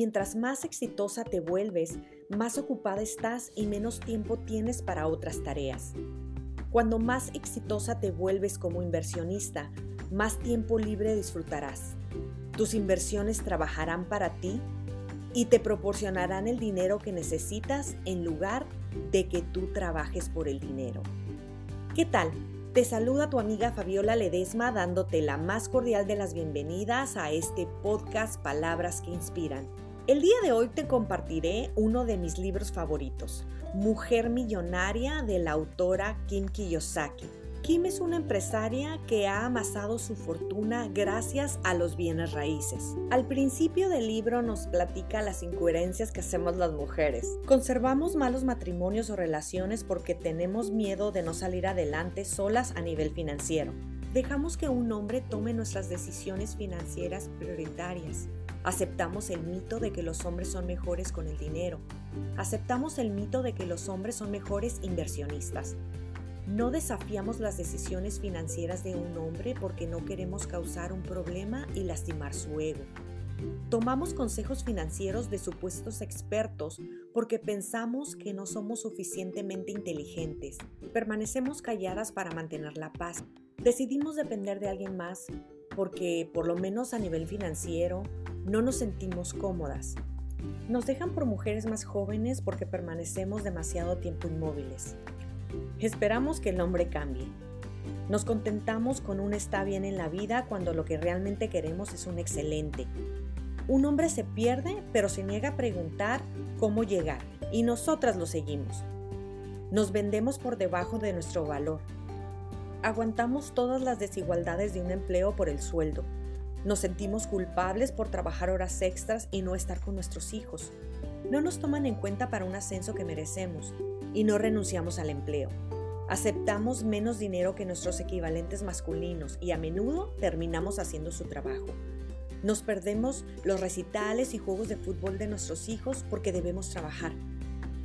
Mientras más exitosa te vuelves, más ocupada estás y menos tiempo tienes para otras tareas. Cuando más exitosa te vuelves como inversionista, más tiempo libre disfrutarás. Tus inversiones trabajarán para ti y te proporcionarán el dinero que necesitas en lugar de que tú trabajes por el dinero. ¿Qué tal? Te saluda tu amiga Fabiola Ledesma dándote la más cordial de las bienvenidas a este podcast Palabras que Inspiran. El día de hoy te compartiré uno de mis libros favoritos, Mujer Millonaria de la autora Kim Kiyosaki. Kim es una empresaria que ha amasado su fortuna gracias a los bienes raíces. Al principio del libro nos platica las incoherencias que hacemos las mujeres. Conservamos malos matrimonios o relaciones porque tenemos miedo de no salir adelante solas a nivel financiero. Dejamos que un hombre tome nuestras decisiones financieras prioritarias. Aceptamos el mito de que los hombres son mejores con el dinero. Aceptamos el mito de que los hombres son mejores inversionistas. No desafiamos las decisiones financieras de un hombre porque no queremos causar un problema y lastimar su ego. Tomamos consejos financieros de supuestos expertos porque pensamos que no somos suficientemente inteligentes. Permanecemos calladas para mantener la paz. Decidimos depender de alguien más porque, por lo menos a nivel financiero, no nos sentimos cómodas. Nos dejan por mujeres más jóvenes porque permanecemos demasiado tiempo inmóviles. Esperamos que el hombre cambie. Nos contentamos con un está bien en la vida cuando lo que realmente queremos es un excelente. Un hombre se pierde, pero se niega a preguntar cómo llegar, y nosotras lo seguimos. Nos vendemos por debajo de nuestro valor. Aguantamos todas las desigualdades de un empleo por el sueldo. Nos sentimos culpables por trabajar horas extras y no estar con nuestros hijos. No nos toman en cuenta para un ascenso que merecemos y no renunciamos al empleo. Aceptamos menos dinero que nuestros equivalentes masculinos y a menudo terminamos haciendo su trabajo. Nos perdemos los recitales y juegos de fútbol de nuestros hijos porque debemos trabajar.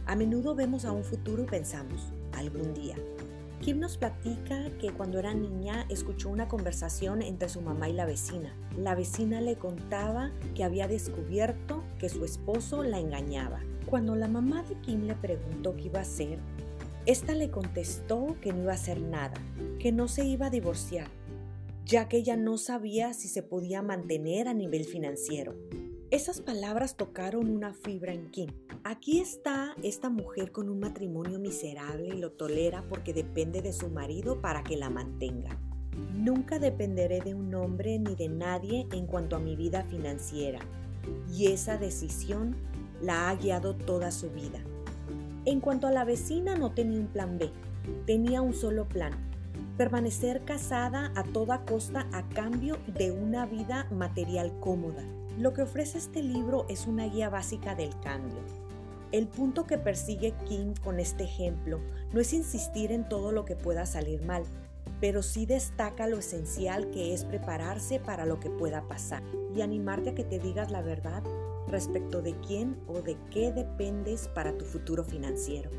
A menudo vemos a un futuro y pensamos, algún día. Kim nos platica que cuando era niña escuchó una conversación entre su mamá y la vecina. La vecina le contaba que había descubierto que su esposo la engañaba cuando la mamá de Kim le preguntó qué iba a hacer, esta le contestó que no iba a hacer nada, que no se iba a divorciar, ya que ella no sabía si se podía mantener a nivel financiero. Esas palabras tocaron una fibra en Kim. Aquí está esta mujer con un matrimonio miserable y lo tolera porque depende de su marido para que la mantenga. Nunca dependeré de un hombre ni de nadie en cuanto a mi vida financiera. Y esa decisión la ha guiado toda su vida. En cuanto a la vecina, no tenía un plan B, tenía un solo plan, permanecer casada a toda costa a cambio de una vida material cómoda. Lo que ofrece este libro es una guía básica del cambio. El punto que persigue Kim con este ejemplo no es insistir en todo lo que pueda salir mal, pero sí destaca lo esencial que es prepararse para lo que pueda pasar y animarte a que te digas la verdad respecto de quién o de qué dependes para tu futuro financiero.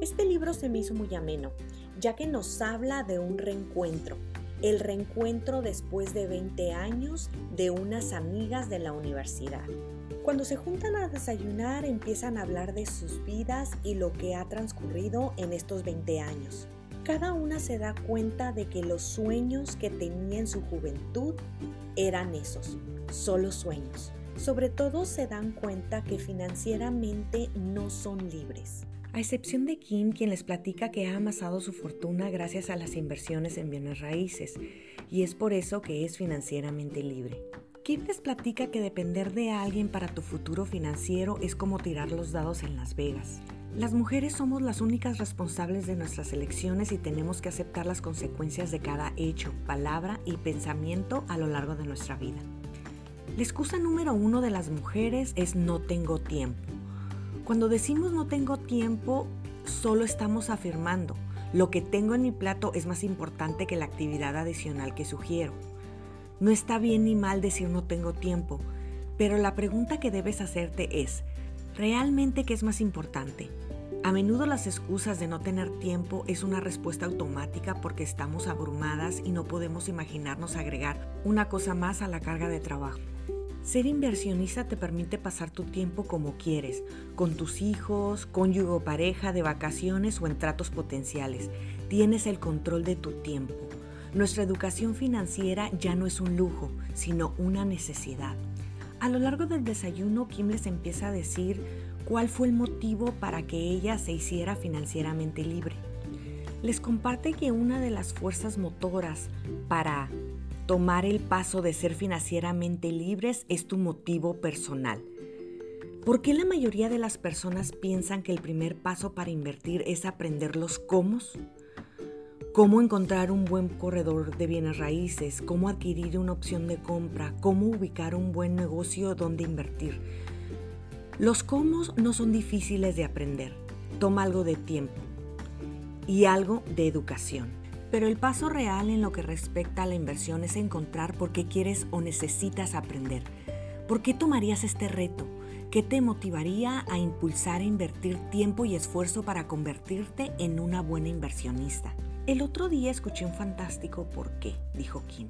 Este libro se me hizo muy ameno, ya que nos habla de un reencuentro, el reencuentro después de 20 años de unas amigas de la universidad. Cuando se juntan a desayunar empiezan a hablar de sus vidas y lo que ha transcurrido en estos 20 años. Cada una se da cuenta de que los sueños que tenía en su juventud eran esos, solo sueños. Sobre todo se dan cuenta que financieramente no son libres. A excepción de Kim, quien les platica que ha amasado su fortuna gracias a las inversiones en bienes raíces, y es por eso que es financieramente libre. Kim les platica que depender de alguien para tu futuro financiero es como tirar los dados en Las Vegas. Las mujeres somos las únicas responsables de nuestras elecciones y tenemos que aceptar las consecuencias de cada hecho, palabra y pensamiento a lo largo de nuestra vida. La excusa número uno de las mujeres es no tengo tiempo. Cuando decimos no tengo tiempo, solo estamos afirmando, lo que tengo en mi plato es más importante que la actividad adicional que sugiero. No está bien ni mal decir no tengo tiempo, pero la pregunta que debes hacerte es, ¿realmente qué es más importante? A menudo las excusas de no tener tiempo es una respuesta automática porque estamos abrumadas y no podemos imaginarnos agregar una cosa más a la carga de trabajo. Ser inversionista te permite pasar tu tiempo como quieres, con tus hijos, cónyuge o pareja, de vacaciones o en tratos potenciales. Tienes el control de tu tiempo. Nuestra educación financiera ya no es un lujo, sino una necesidad. A lo largo del desayuno, Kim les empieza a decir cuál fue el motivo para que ella se hiciera financieramente libre. Les comparte que una de las fuerzas motoras para tomar el paso de ser financieramente libres es tu motivo personal. ¿Por qué la mayoría de las personas piensan que el primer paso para invertir es aprender los cómo? Cómo encontrar un buen corredor de bienes raíces, cómo adquirir una opción de compra, cómo ubicar un buen negocio donde invertir. Los cómo no son difíciles de aprender, toma algo de tiempo y algo de educación. Pero el paso real en lo que respecta a la inversión es encontrar por qué quieres o necesitas aprender. ¿Por qué tomarías este reto? ¿Qué te motivaría a impulsar a invertir tiempo y esfuerzo para convertirte en una buena inversionista? El otro día escuché un fantástico por qué, dijo Kim.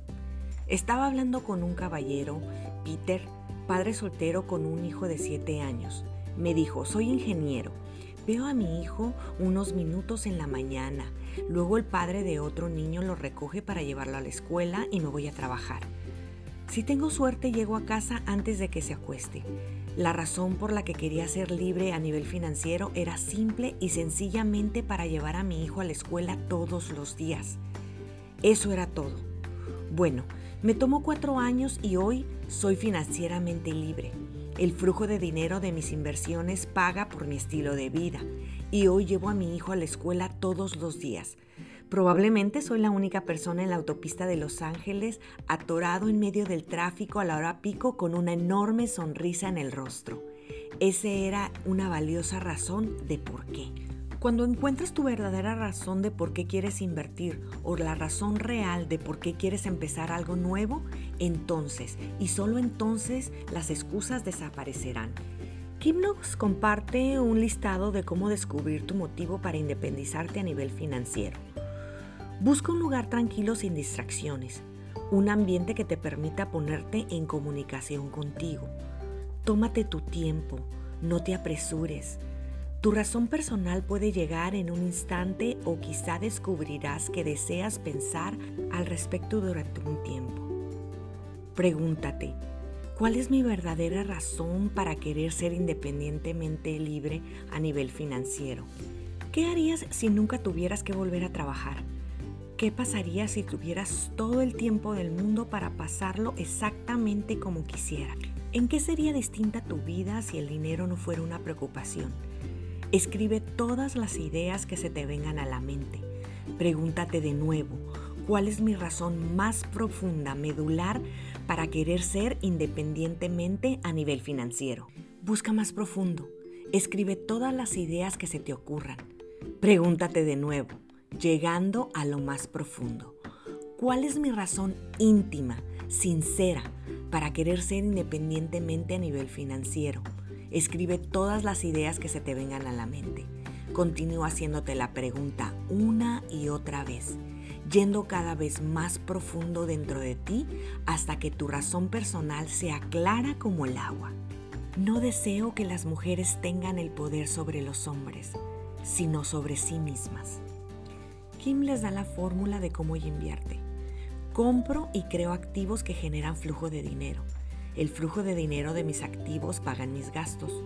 Estaba hablando con un caballero, Peter, padre soltero con un hijo de 7 años. Me dijo, soy ingeniero. Veo a mi hijo unos minutos en la mañana Luego el padre de otro niño lo recoge para llevarlo a la escuela y me voy a trabajar. Si tengo suerte llego a casa antes de que se acueste. La razón por la que quería ser libre a nivel financiero era simple y sencillamente para llevar a mi hijo a la escuela todos los días. Eso era todo. Bueno, me tomó cuatro años y hoy soy financieramente libre. El flujo de dinero de mis inversiones paga por mi estilo de vida y hoy llevo a mi hijo a la escuela todos los días. Probablemente soy la única persona en la autopista de Los Ángeles atorado en medio del tráfico a la hora pico con una enorme sonrisa en el rostro. Esa era una valiosa razón de por qué. Cuando encuentres tu verdadera razón de por qué quieres invertir o la razón real de por qué quieres empezar algo nuevo, entonces y solo entonces las excusas desaparecerán Kim nos comparte un listado de cómo descubrir tu motivo para independizarte a nivel financiero. Busca un lugar tranquilo sin distracciones, un ambiente que te permita ponerte en comunicación contigo. Tómate tu tiempo, no te apresures. Tu razón personal puede llegar en un instante o quizá descubrirás que deseas pensar al respecto durante un tiempo. Pregúntate, ¿Cuál es mi verdadera razón para querer ser independientemente libre a nivel financiero? ¿Qué harías si nunca tuvieras que volver a trabajar? ¿Qué pasaría si tuvieras todo el tiempo del mundo para pasarlo exactamente como quisiera? ¿En qué sería distinta tu vida si el dinero no fuera una preocupación? Escribe todas las ideas que se te vengan a la mente. Pregúntate de nuevo, ¿cuál es mi razón más profunda, medular, para querer ser independientemente a nivel financiero. Busca más profundo. Escribe todas las ideas que se te ocurran. Pregúntate de nuevo, llegando a lo más profundo. ¿Cuál es mi razón íntima, sincera, para querer ser independientemente a nivel financiero? Escribe todas las ideas que se te vengan a la mente. Continúa haciéndote la pregunta una y otra vez yendo cada vez más profundo dentro de ti hasta que tu razón personal sea clara como el agua. No deseo que las mujeres tengan el poder sobre los hombres, sino sobre sí mismas. Kim les da la fórmula de cómo invierte. Compro y creo activos que generan flujo de dinero. El flujo de dinero de mis activos pagan mis gastos.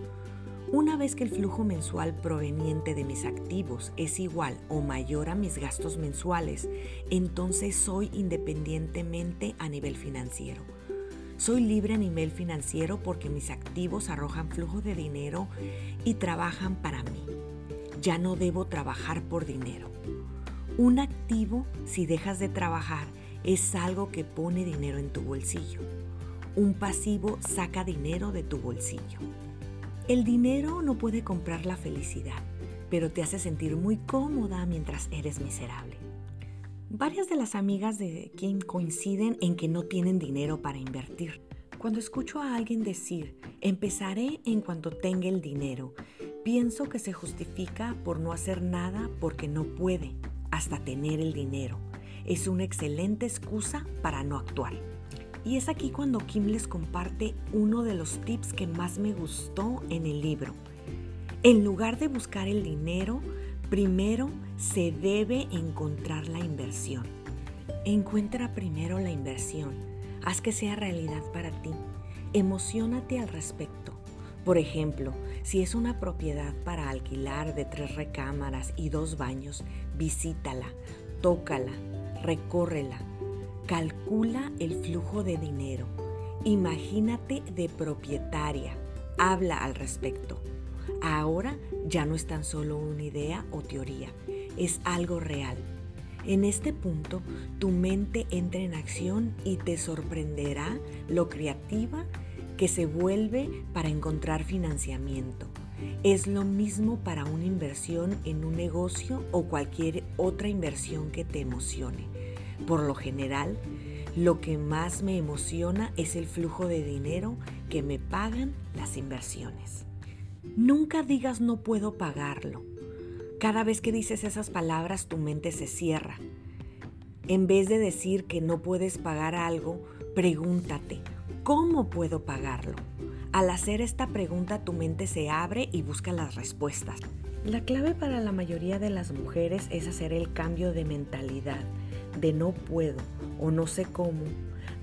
Una vez que el flujo mensual proveniente de mis activos es igual o mayor a mis gastos mensuales, entonces soy independientemente a nivel financiero. Soy libre a nivel financiero porque mis activos arrojan flujo de dinero y trabajan para mí. Ya no debo trabajar por dinero. Un activo, si dejas de trabajar, es algo que pone dinero en tu bolsillo. Un pasivo saca dinero de tu bolsillo. El dinero no puede comprar la felicidad, pero te hace sentir muy cómoda mientras eres miserable. Varias de las amigas de Kim coinciden en que no tienen dinero para invertir. Cuando escucho a alguien decir, empezaré en cuanto tenga el dinero, pienso que se justifica por no hacer nada porque no puede hasta tener el dinero. Es una excelente excusa para no actuar. Y es aquí cuando Kim les comparte uno de los tips que más me gustó en el libro. En lugar de buscar el dinero, primero se debe encontrar la inversión. Encuentra primero la inversión. Haz que sea realidad para ti. Emocionate al respecto. Por ejemplo, si es una propiedad para alquilar de tres recámaras y dos baños, visítala, tócala, recórrela, calcula el flujo de dinero, imagínate de propietaria, habla al respecto. Ahora ya no es tan solo una idea o teoría, es algo real. En este punto, tu mente entra en acción y te sorprenderá lo creativa que se vuelve para encontrar financiamiento. Es lo mismo para una inversión en un negocio o cualquier otra inversión que te emocione. Por lo general, lo que más me emociona es el flujo de dinero que me pagan las inversiones. Nunca digas no puedo pagarlo. Cada vez que dices esas palabras tu mente se cierra. En vez de decir que no puedes pagar algo, pregúntate, ¿cómo puedo pagarlo? Al hacer esta pregunta tu mente se abre y busca las respuestas. La clave para la mayoría de las mujeres es hacer el cambio de mentalidad, de no puedo o no sé cómo,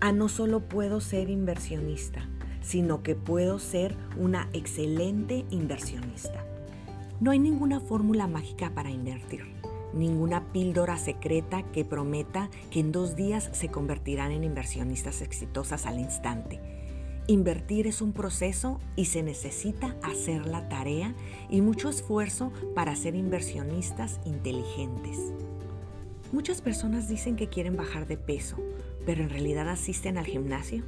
a no solo puedo ser inversionista, sino que puedo ser una excelente inversionista. No hay ninguna fórmula mágica para invertir, ninguna píldora secreta que prometa que en dos días se convertirán en inversionistas exitosas al instante. Invertir es un proceso y se necesita hacer la tarea y mucho esfuerzo para ser inversionistas inteligentes. Muchas personas dicen que quieren bajar de peso, pero en realidad asisten al gimnasio.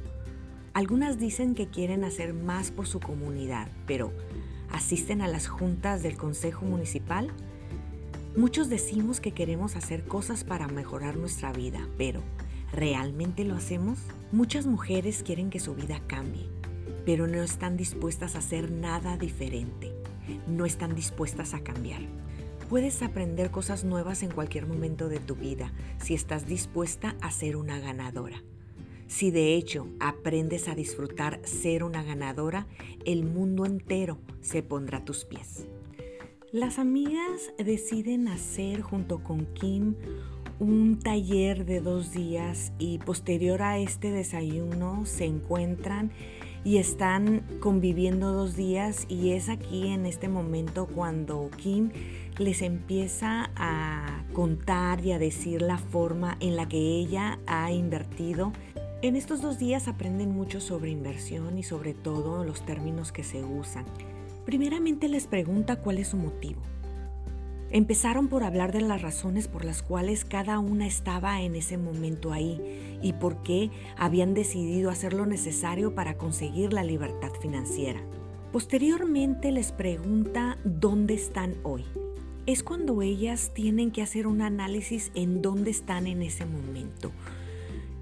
Algunas dicen que quieren hacer más por su comunidad, pero ¿asisten a las juntas del Consejo Municipal? Muchos decimos que queremos hacer cosas para mejorar nuestra vida, pero ¿realmente lo hacemos? Muchas mujeres quieren que su vida cambie, pero no están dispuestas a hacer nada diferente. No están dispuestas a cambiar. Puedes aprender cosas nuevas en cualquier momento de tu vida si estás dispuesta a ser una ganadora. Si de hecho aprendes a disfrutar ser una ganadora, el mundo entero se pondrá a tus pies. Las amigas deciden hacer junto con Kim un taller de dos días y posterior a este desayuno se encuentran y están conviviendo dos días y es aquí en este momento cuando Kim les empieza a contar y a decir la forma en la que ella ha invertido. En estos dos días aprenden mucho sobre inversión y sobre todo los términos que se usan. Primeramente les pregunta cuál es su motivo. Empezaron por hablar de las razones por las cuales cada una estaba en ese momento ahí y por qué habían decidido hacer lo necesario para conseguir la libertad financiera. Posteriormente les pregunta dónde están hoy. Es cuando ellas tienen que hacer un análisis en dónde están en ese momento,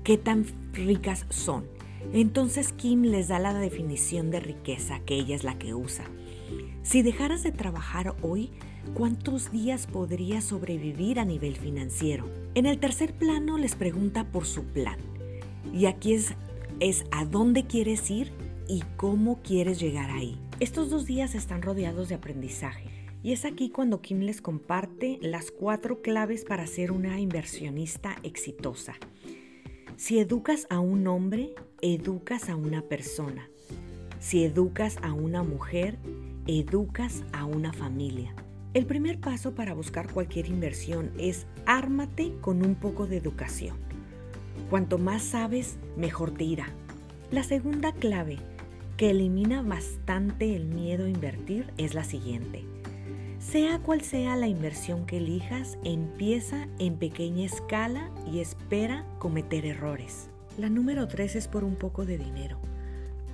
qué tan ricas son. Entonces Kim les da la definición de riqueza, que ella es la que usa. Si dejaras de trabajar hoy, ¿cuántos días podrías sobrevivir a nivel financiero? En el tercer plano les pregunta por su plan. Y aquí es, es a dónde quieres ir y cómo quieres llegar ahí. Estos dos días están rodeados de aprendizaje. Y es aquí cuando Kim les comparte las cuatro claves para ser una inversionista exitosa. Si educas a un hombre, educas a una persona. Si educas a una mujer, educas a una familia. El primer paso para buscar cualquier inversión es ármate con un poco de educación. Cuanto más sabes, mejor te irá. La segunda clave que elimina bastante el miedo a invertir es la siguiente. Sea cual sea la inversión que elijas, empieza en pequeña escala y espera cometer errores. La número tres es por un poco de dinero.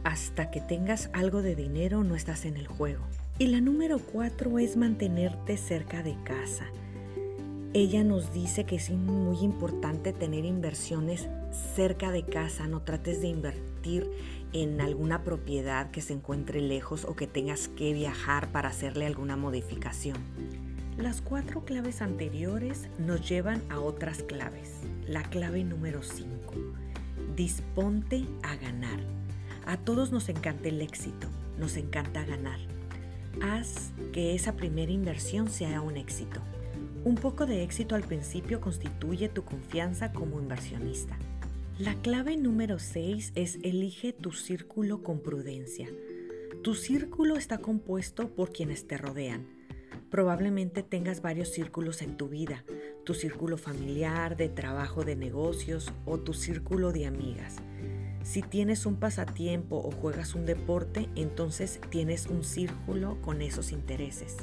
Hasta que tengas algo de dinero no estás en el juego. Y la número cuatro es mantenerte cerca de casa. Ella nos dice que es muy importante tener inversiones cerca de casa, no trates de invertir en alguna propiedad que se encuentre lejos o que tengas que viajar para hacerle alguna modificación. Las cuatro claves anteriores nos llevan a otras claves. La clave número 5. Disponte a ganar. A todos nos encanta el éxito, nos encanta ganar. Haz que esa primera inversión sea un éxito. Un poco de éxito al principio constituye tu confianza como inversionista. La clave número 6 es elige tu círculo con prudencia. Tu círculo está compuesto por quienes te rodean. Probablemente tengas varios círculos en tu vida, tu círculo familiar, de trabajo, de negocios o tu círculo de amigas. Si tienes un pasatiempo o juegas un deporte, entonces tienes un círculo con esos intereses.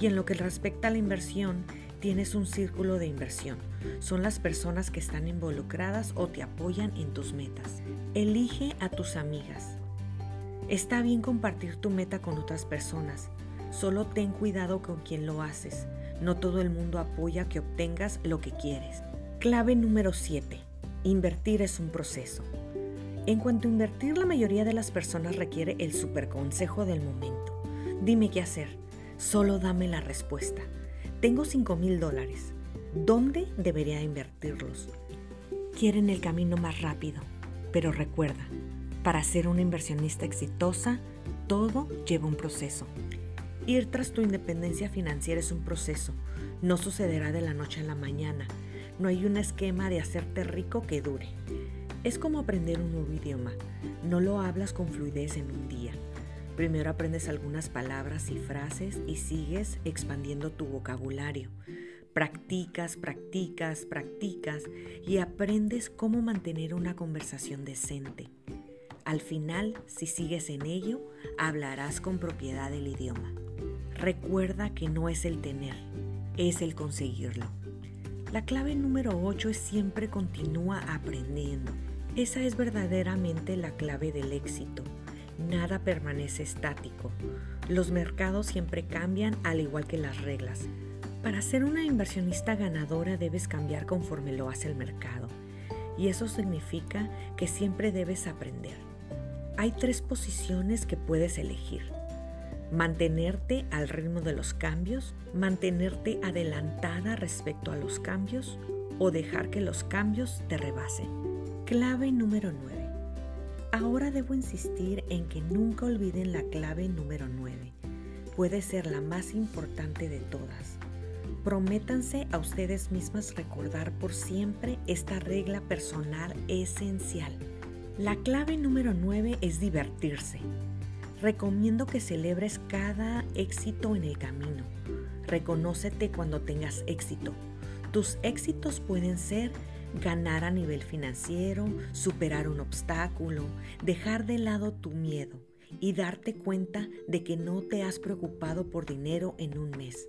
Y en lo que respecta a la inversión, tienes un círculo de inversión. Son las personas que están involucradas o te apoyan en tus metas. Elige a tus amigas. Está bien compartir tu meta con otras personas. Solo ten cuidado con quien lo haces. No todo el mundo apoya que obtengas lo que quieres. Clave número 7. Invertir es un proceso. En cuanto a invertir, la mayoría de las personas requiere el superconsejo del momento. Dime qué hacer. Solo dame la respuesta. Tengo 5 mil dólares. ¿Dónde debería invertirlos? Quieren el camino más rápido, pero recuerda, para ser una inversionista exitosa, todo lleva un proceso. Ir tras tu independencia financiera es un proceso. No sucederá de la noche a la mañana. No hay un esquema de hacerte rico que dure. Es como aprender un nuevo idioma. No lo hablas con fluidez en un día. Primero aprendes algunas palabras y frases y sigues expandiendo tu vocabulario. Practicas, practicas, practicas y aprendes cómo mantener una conversación decente. Al final, si sigues en ello, hablarás con propiedad del idioma. Recuerda que no es el tener, es el conseguirlo. La clave número 8 es siempre continúa aprendiendo. Esa es verdaderamente la clave del éxito nada permanece estático. Los mercados siempre cambian al igual que las reglas. Para ser una inversionista ganadora debes cambiar conforme lo hace el mercado. Y eso significa que siempre debes aprender. Hay tres posiciones que puedes elegir. Mantenerte al ritmo de los cambios, mantenerte adelantada respecto a los cambios o dejar que los cambios te rebasen. Clave número 9 Ahora debo insistir en que nunca olviden la clave número 9. Puede ser la más importante de todas. Prométanse a ustedes mismas recordar por siempre esta regla personal esencial. La clave número 9 es divertirse. Recomiendo que celebres cada éxito en el camino. Reconócete cuando tengas éxito. Tus éxitos pueden ser ganar a nivel financiero, superar un obstáculo, dejar de lado tu miedo y darte cuenta de que no te has preocupado por dinero en un mes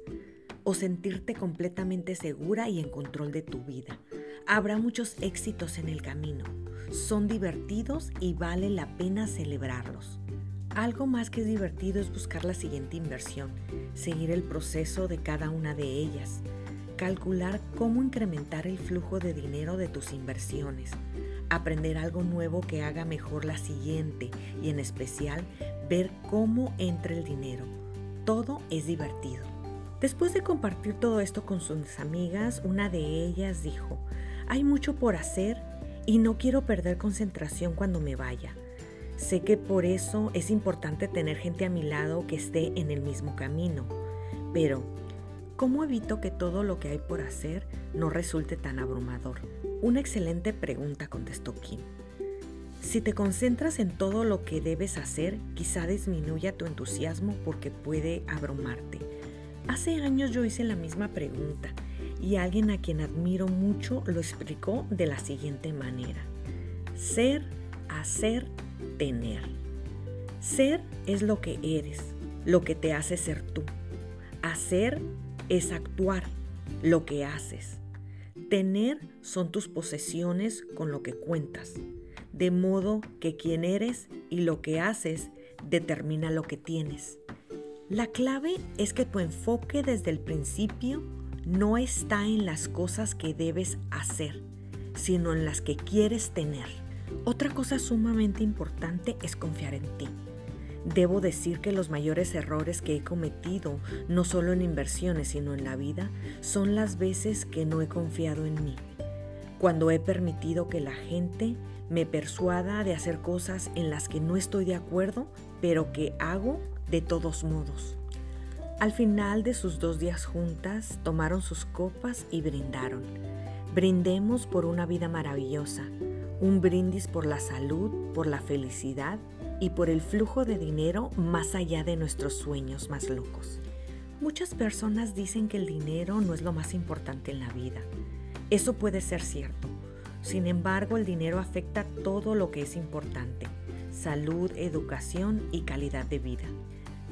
o sentirte completamente segura y en control de tu vida. Habrá muchos éxitos en el camino. Son divertidos y vale la pena celebrarlos. Algo más que es divertido es buscar la siguiente inversión, seguir el proceso de cada una de ellas, calcular cómo incrementar el flujo de dinero de tus inversiones, aprender algo nuevo que haga mejor la siguiente y en especial ver cómo entra el dinero. Todo es divertido. Después de compartir todo esto con sus amigas, una de ellas dijo, hay mucho por hacer y no quiero perder concentración cuando me vaya. Sé que por eso es importante tener gente a mi lado que esté en el mismo camino, pero ¿Cómo evito que todo lo que hay por hacer no resulte tan abrumador? Una excelente pregunta, contestó Kim. Si te concentras en todo lo que debes hacer, quizá disminuya tu entusiasmo porque puede abrumarte. Hace años yo hice la misma pregunta y alguien a quien admiro mucho lo explicó de la siguiente manera. Ser, hacer, tener. Ser es lo que eres, lo que te hace ser tú. Hacer es actuar lo que haces. Tener son tus posesiones con lo que cuentas, de modo que quien eres y lo que haces determina lo que tienes. La clave es que tu enfoque desde el principio no está en las cosas que debes hacer, sino en las que quieres tener. Otra cosa sumamente importante es confiar en ti. Debo decir que los mayores errores que he cometido, no solo en inversiones, sino en la vida, son las veces que no he confiado en mí. cuando he permitido que la gente me persuada de hacer cosas en las que no estoy de acuerdo, pero que hago de todos modos. Al final de sus dos días juntas, tomaron sus copas y brindaron. Brindemos por una vida maravillosa, un brindis por la salud, por la felicidad y por el flujo de dinero más allá de nuestros sueños más locos. Muchas personas dicen que el dinero no es lo más importante en la vida. Eso puede ser cierto. Sin embargo, el dinero afecta todo lo que es importante. Salud, educación y calidad de vida.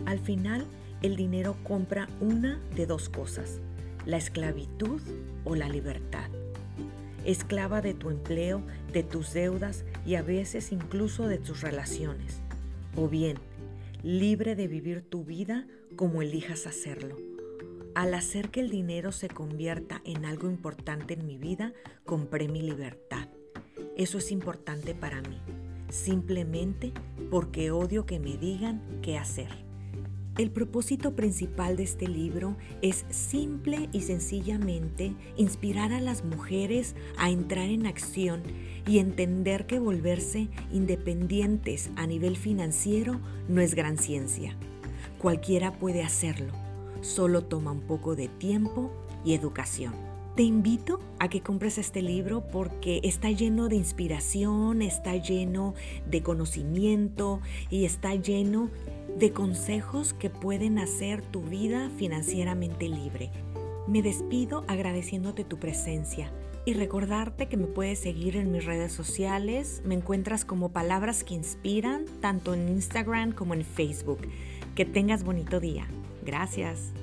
Al final, el dinero compra una de dos cosas, la esclavitud o la libertad. Esclava de tu empleo, de tus deudas y a veces incluso de tus relaciones. O bien, libre de vivir tu vida como elijas hacerlo. Al hacer que el dinero se convierta en algo importante en mi vida, compré mi libertad. Eso es importante para mí, simplemente porque odio que me digan qué hacer. El propósito principal de este libro es simple y sencillamente inspirar a las mujeres a entrar en acción y entender que volverse independientes a nivel financiero no es gran ciencia. Cualquiera puede hacerlo, solo toma un poco de tiempo y educación. Te invito a que compres este libro porque está lleno de inspiración, está lleno de conocimiento y está lleno de consejos que pueden hacer tu vida financieramente libre. Me despido agradeciéndote tu presencia y recordarte que me puedes seguir en mis redes sociales. Me encuentras como Palabras que Inspiran, tanto en Instagram como en Facebook. Que tengas bonito día. Gracias.